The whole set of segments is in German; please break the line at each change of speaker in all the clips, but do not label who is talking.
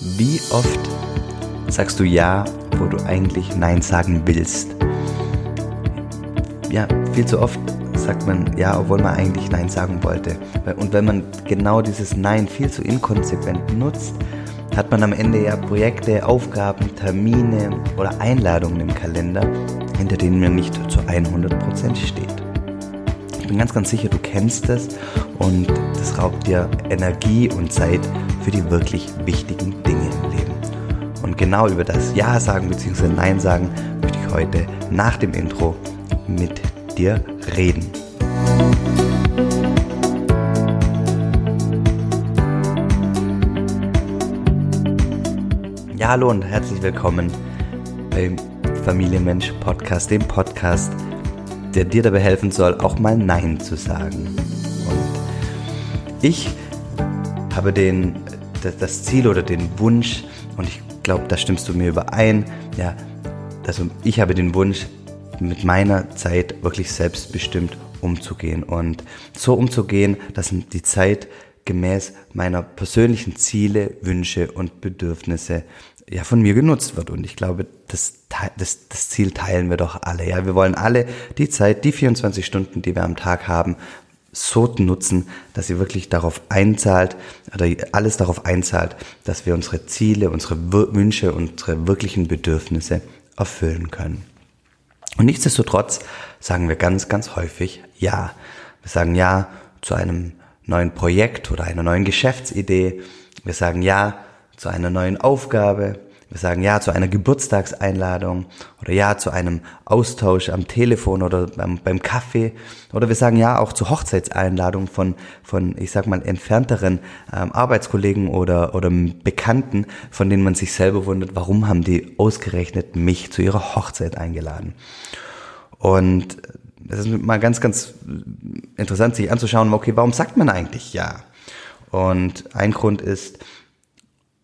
Wie oft sagst du Ja, wo du eigentlich Nein sagen willst? Ja, viel zu oft sagt man Ja, obwohl man eigentlich Nein sagen wollte. Und wenn man genau dieses Nein viel zu inkonsequent nutzt, hat man am Ende ja Projekte, Aufgaben, Termine oder Einladungen im Kalender, hinter denen man nicht zu 100% steht. Ich bin ganz, ganz sicher, du kennst es und das raubt dir Energie und Zeit für die wirklich wichtigen Dinge im Leben. Und genau über das Ja sagen bzw. Nein sagen möchte ich heute nach dem Intro mit dir reden. Ja, hallo und herzlich willkommen beim Familienmensch Podcast, dem Podcast, der dir dabei helfen soll, auch mal Nein zu sagen. Und ich habe den, das Ziel oder den Wunsch, und ich glaube, da stimmst du mir überein, ja, also ich habe den Wunsch, mit meiner Zeit wirklich selbstbestimmt umzugehen und so umzugehen, dass die Zeit gemäß meiner persönlichen Ziele, Wünsche und Bedürfnisse ja von mir genutzt wird. Und ich glaube, das, das, das Ziel teilen wir doch alle. Ja, wir wollen alle die Zeit, die 24 Stunden, die wir am Tag haben, so nutzen, dass sie wirklich darauf einzahlt oder alles darauf einzahlt, dass wir unsere Ziele, unsere Wünsche, unsere wirklichen Bedürfnisse erfüllen können. Und nichtsdestotrotz sagen wir ganz, ganz häufig Ja. Wir sagen Ja zu einem neuen Projekt oder einer neuen Geschäftsidee. Wir sagen Ja zu einer neuen Aufgabe. Wir sagen Ja zu einer Geburtstagseinladung oder Ja zu einem Austausch am Telefon oder beim, beim Kaffee. Oder wir sagen Ja auch zu Hochzeitseinladungen von, von ich sag mal, entfernteren ähm, Arbeitskollegen oder, oder Bekannten, von denen man sich selber wundert, warum haben die ausgerechnet mich zu ihrer Hochzeit eingeladen. Und es ist mal ganz, ganz interessant, sich anzuschauen, okay, warum sagt man eigentlich ja? Und ein Grund ist,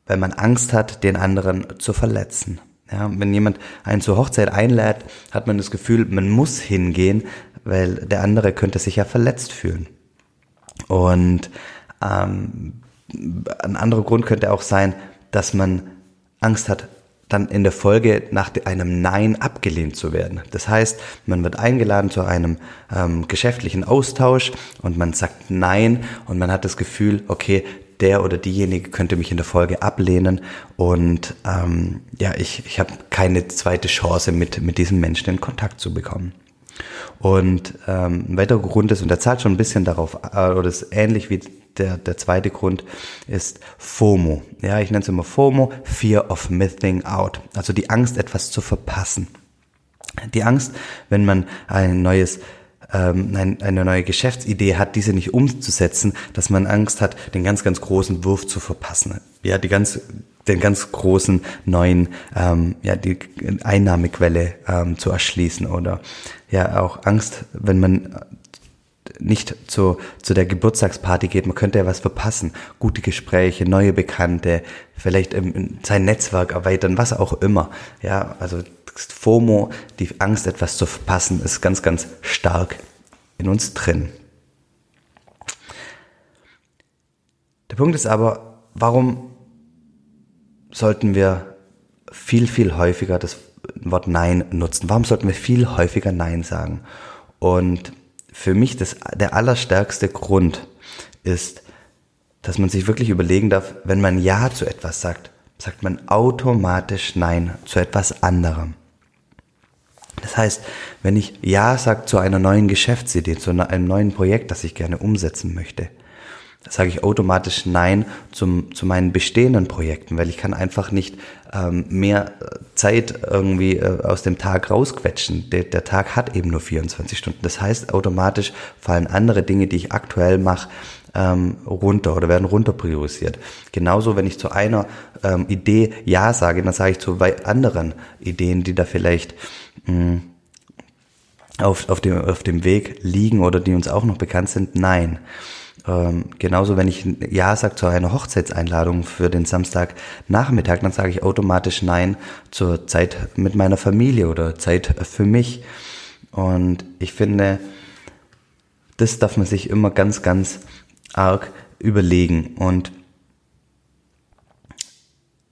weil man Angst hat, den anderen zu verletzen. Ja, wenn jemand einen zur Hochzeit einlädt, hat man das Gefühl, man muss hingehen, weil der andere könnte sich ja verletzt fühlen. Und ähm, ein anderer Grund könnte auch sein, dass man Angst hat, dann in der Folge nach einem Nein abgelehnt zu werden. Das heißt, man wird eingeladen zu einem ähm, geschäftlichen Austausch und man sagt Nein und man hat das Gefühl, okay, der oder diejenige könnte mich in der Folge ablehnen und ähm, ja, ich, ich habe keine zweite Chance, mit, mit diesem Menschen in Kontakt zu bekommen. Und ähm, ein weiterer Grund ist, und der zahlt schon ein bisschen darauf, äh, oder ist ähnlich wie der, der zweite Grund, ist FOMO. Ja, ich nenne es immer FOMO, Fear of Missing Out. Also die Angst, etwas zu verpassen. Die Angst, wenn man ein neues ähm, ein, eine neue Geschäftsidee hat, diese nicht umzusetzen, dass man Angst hat, den ganz, ganz großen Wurf zu verpassen. Ja, die ganz, den ganz großen neuen, ähm, ja, die Einnahmequelle ähm, zu erschließen oder ja auch Angst, wenn man nicht zu, zu der Geburtstagsparty geht, man könnte ja was verpassen. Gute Gespräche, neue Bekannte, vielleicht sein Netzwerk erweitern, was auch immer. Ja, also FOMO, die Angst, etwas zu verpassen, ist ganz, ganz stark in uns drin. Der Punkt ist aber, warum sollten wir viel, viel häufiger das Wort Nein nutzen? Warum sollten wir viel häufiger Nein sagen? Und für mich das, der allerstärkste Grund ist, dass man sich wirklich überlegen darf, wenn man Ja zu etwas sagt, sagt man automatisch Nein zu etwas anderem. Das heißt, wenn ich Ja sage zu einer neuen Geschäftsidee, zu einem neuen Projekt, das ich gerne umsetzen möchte, sage ich automatisch Nein zum, zu meinen bestehenden Projekten, weil ich kann einfach nicht ähm, mehr Zeit irgendwie äh, aus dem Tag rausquetschen. Der, der Tag hat eben nur 24 Stunden. Das heißt, automatisch fallen andere Dinge, die ich aktuell mache, ähm, runter oder werden runter priorisiert. Genauso, wenn ich zu einer ähm, Idee Ja sage, dann sage ich zu anderen Ideen, die da vielleicht mh, hm, auf, auf, dem, auf dem Weg liegen oder die uns auch noch bekannt sind, nein. Ähm, genauso, wenn ich Ja sage zu einer Hochzeitseinladung für den Samstagnachmittag, dann sage ich automatisch Nein zur Zeit mit meiner Familie oder Zeit für mich. Und ich finde, das darf man sich immer ganz, ganz arg überlegen. Und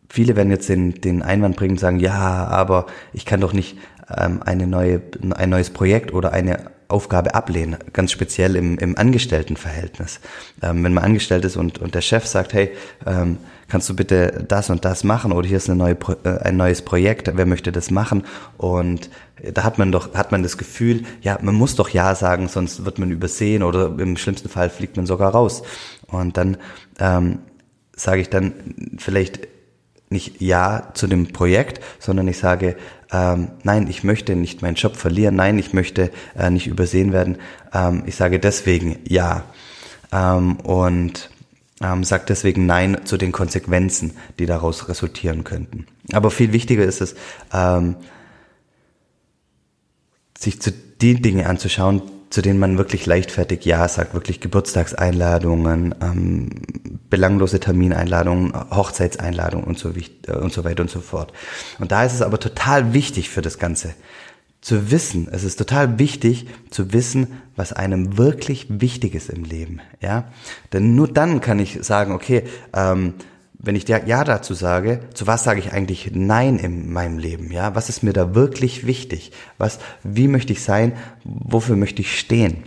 viele werden jetzt den, den Einwand bringen und sagen, ja, aber ich kann doch nicht ähm, eine neue, ein neues Projekt oder eine Aufgabe ablehnen, ganz speziell im, im Angestelltenverhältnis. Ähm, wenn man angestellt ist und, und der Chef sagt, hey, ähm, kannst du bitte das und das machen oder hier ist eine neue, äh, ein neues Projekt, wer möchte das machen? Und da hat man doch, hat man das Gefühl, ja, man muss doch Ja sagen, sonst wird man übersehen oder im schlimmsten Fall fliegt man sogar raus. Und dann ähm, sage ich dann vielleicht nicht Ja zu dem Projekt, sondern ich sage, ähm, nein, ich möchte nicht meinen Job verlieren, nein, ich möchte äh, nicht übersehen werden. Ähm, ich sage deswegen Ja ähm, und ähm, sage deswegen Nein zu den Konsequenzen, die daraus resultieren könnten. Aber viel wichtiger ist es, ähm, sich zu den Dinge anzuschauen, zu denen man wirklich leichtfertig Ja sagt, wirklich Geburtstagseinladungen, ähm, belanglose Termineinladungen, Hochzeitseinladungen und so, äh, und so weiter und so fort. Und da ist es aber total wichtig für das Ganze zu wissen, es ist total wichtig zu wissen, was einem wirklich wichtig ist im Leben, ja. Denn nur dann kann ich sagen, okay, ähm, wenn ich Ja dazu sage, zu was sage ich eigentlich Nein in meinem Leben? Ja, was ist mir da wirklich wichtig? Was, wie möchte ich sein? Wofür möchte ich stehen?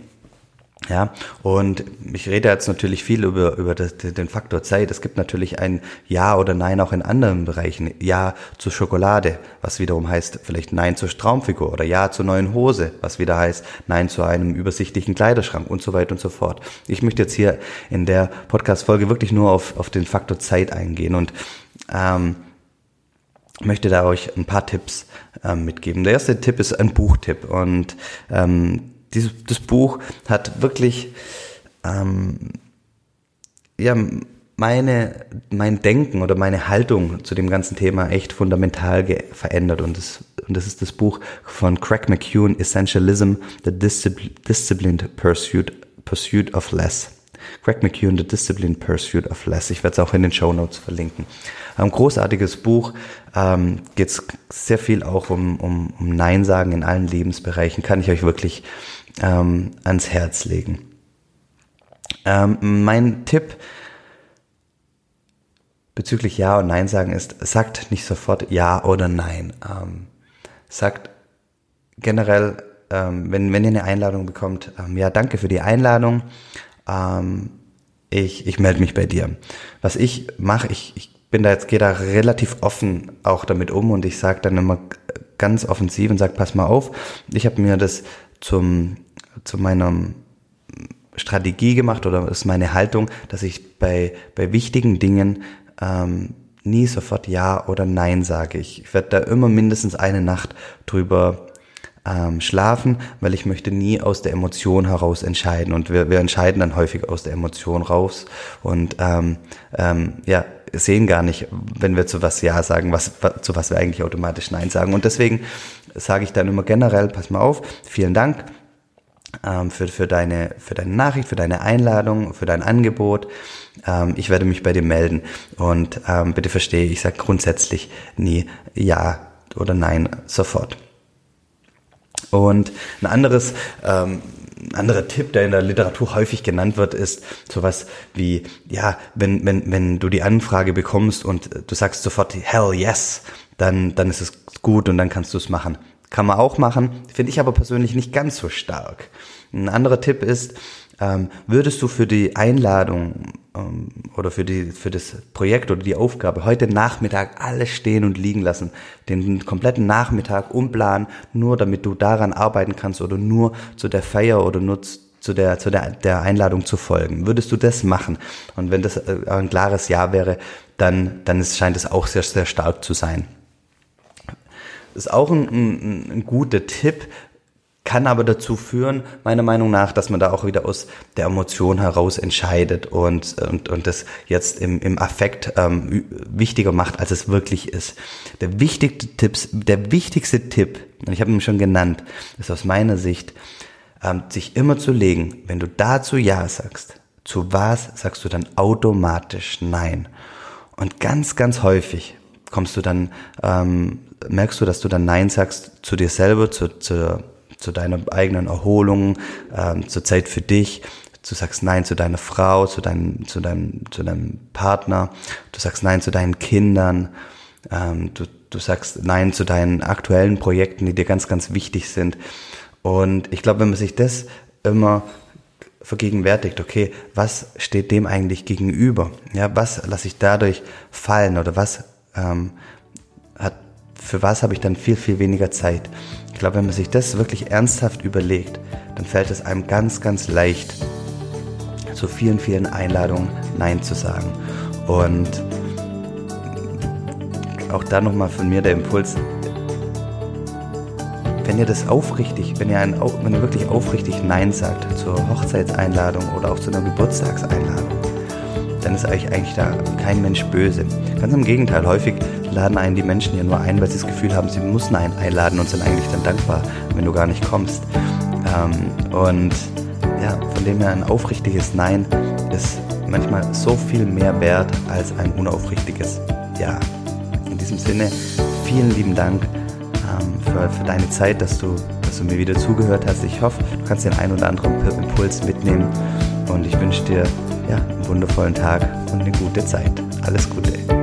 Ja, und ich rede jetzt natürlich viel über, über das, den Faktor Zeit. Es gibt natürlich ein Ja oder Nein auch in anderen Bereichen. Ja zur Schokolade, was wiederum heißt vielleicht Nein zur Traumfigur oder Ja zur neuen Hose, was wieder heißt Nein zu einem übersichtlichen Kleiderschrank und so weiter und so fort. Ich möchte jetzt hier in der Podcast-Folge wirklich nur auf, auf den Faktor Zeit eingehen und ähm, möchte da euch ein paar Tipps ähm, mitgeben. Der erste Tipp ist ein Buchtipp und ähm, dieses, das Buch hat wirklich ähm, ja, meine, mein Denken oder meine Haltung zu dem ganzen Thema echt fundamental verändert. Und das, und das ist das Buch von Craig McEwen, Essentialism, The Discipl Disciplined Pursuit, Pursuit of Less. Craig McEwen, The Disciplined Pursuit of Less. Ich werde es auch in den Show Notes verlinken. Ein großartiges Buch, ähm, geht sehr viel auch um, um, um Nein sagen in allen Lebensbereichen. Kann ich euch wirklich ähm, ans Herz legen. Ähm, mein Tipp bezüglich Ja und Nein sagen ist, sagt nicht sofort Ja oder Nein. Ähm, sagt generell, ähm, wenn, wenn ihr eine Einladung bekommt, ähm, ja, danke für die Einladung. Ähm, ich, ich melde mich bei dir. Was ich mache, ich, ich bin da jetzt, gehe da relativ offen auch damit um und ich sage dann immer ganz offensiv und sage, pass mal auf, ich habe mir das zum zu meiner Strategie gemacht oder ist meine Haltung, dass ich bei, bei wichtigen Dingen ähm, nie sofort Ja oder Nein sage. Ich, ich werde da immer mindestens eine Nacht drüber ähm, schlafen, weil ich möchte nie aus der Emotion heraus entscheiden. Und wir, wir entscheiden dann häufig aus der Emotion raus und ähm, ähm, ja, sehen gar nicht, wenn wir zu was Ja sagen, was, zu was wir eigentlich automatisch Nein sagen. Und deswegen sage ich dann immer generell, pass mal auf, vielen Dank, ähm, für, für, deine, für deine Nachricht, für deine Einladung, für dein Angebot. Ähm, ich werde mich bei dir melden. Und ähm, bitte verstehe, ich sage grundsätzlich nie Ja oder Nein sofort. Und ein anderes, ähm, anderer Tipp, der in der Literatur häufig genannt wird, ist sowas wie, ja, wenn, wenn, wenn du die Anfrage bekommst und du sagst sofort, hell yes, dann, dann ist es gut und dann kannst du es machen. Kann man auch machen, finde ich aber persönlich nicht ganz so stark. Ein anderer Tipp ist, ähm, würdest du für die Einladung ähm, oder für, die, für das Projekt oder die Aufgabe heute Nachmittag alles stehen und liegen lassen, den kompletten Nachmittag umplanen, nur damit du daran arbeiten kannst oder nur zu der Feier oder nur zu der, zu der, der Einladung zu folgen. Würdest du das machen? Und wenn das äh, ein klares Ja wäre, dann, dann ist, scheint es auch sehr, sehr stark zu sein ist auch ein, ein, ein guter Tipp, kann aber dazu führen, meiner Meinung nach, dass man da auch wieder aus der Emotion heraus entscheidet und, und, und das jetzt im, im Affekt ähm, wichtiger macht, als es wirklich ist. Der wichtigste, Tipps, der wichtigste Tipp, und ich habe ihn schon genannt, ist aus meiner Sicht, ähm, sich immer zu legen, wenn du dazu Ja sagst, zu was sagst du dann automatisch Nein. Und ganz, ganz häufig kommst du dann ähm, merkst du, dass du dann Nein sagst zu dir selber, zu, zu, zu deiner eigenen Erholung, ähm, zur Zeit für dich. Du sagst Nein zu deiner Frau, zu deinem, zu deinem, zu deinem Partner. Du sagst Nein zu deinen Kindern. ähm, du, du sagst Nein zu deinen aktuellen Projekten, die dir ganz, ganz wichtig sind. Und ich glaube, wenn man sich das immer vergegenwärtigt, okay, was steht dem eigentlich gegenüber? Ja, was lasse ich dadurch fallen oder was ähm, hat, für was habe ich dann viel, viel weniger Zeit? Ich glaube, wenn man sich das wirklich ernsthaft überlegt, dann fällt es einem ganz, ganz leicht, zu vielen, vielen Einladungen Nein zu sagen. Und auch da nochmal von mir der Impuls, wenn ihr das aufrichtig, wenn ihr, ein, wenn ihr wirklich aufrichtig Nein sagt zur Hochzeitseinladung oder auch zu einer Geburtstagseinladung, dann ist euch eigentlich da kein Mensch böse. Ganz im Gegenteil, häufig laden einen die Menschen ja nur ein, weil sie das Gefühl haben, sie müssen einen einladen und sind eigentlich dann dankbar, wenn du gar nicht kommst. Ähm, und ja, von dem her ein aufrichtiges Nein ist manchmal so viel mehr wert als ein unaufrichtiges Ja. In diesem Sinne, vielen lieben Dank ähm, für, für deine Zeit, dass du, dass du mir wieder zugehört hast. Ich hoffe, du kannst den einen oder anderen Impuls mitnehmen und ich wünsche dir ja, einen wundervollen Tag und eine gute Zeit. Alles Gute.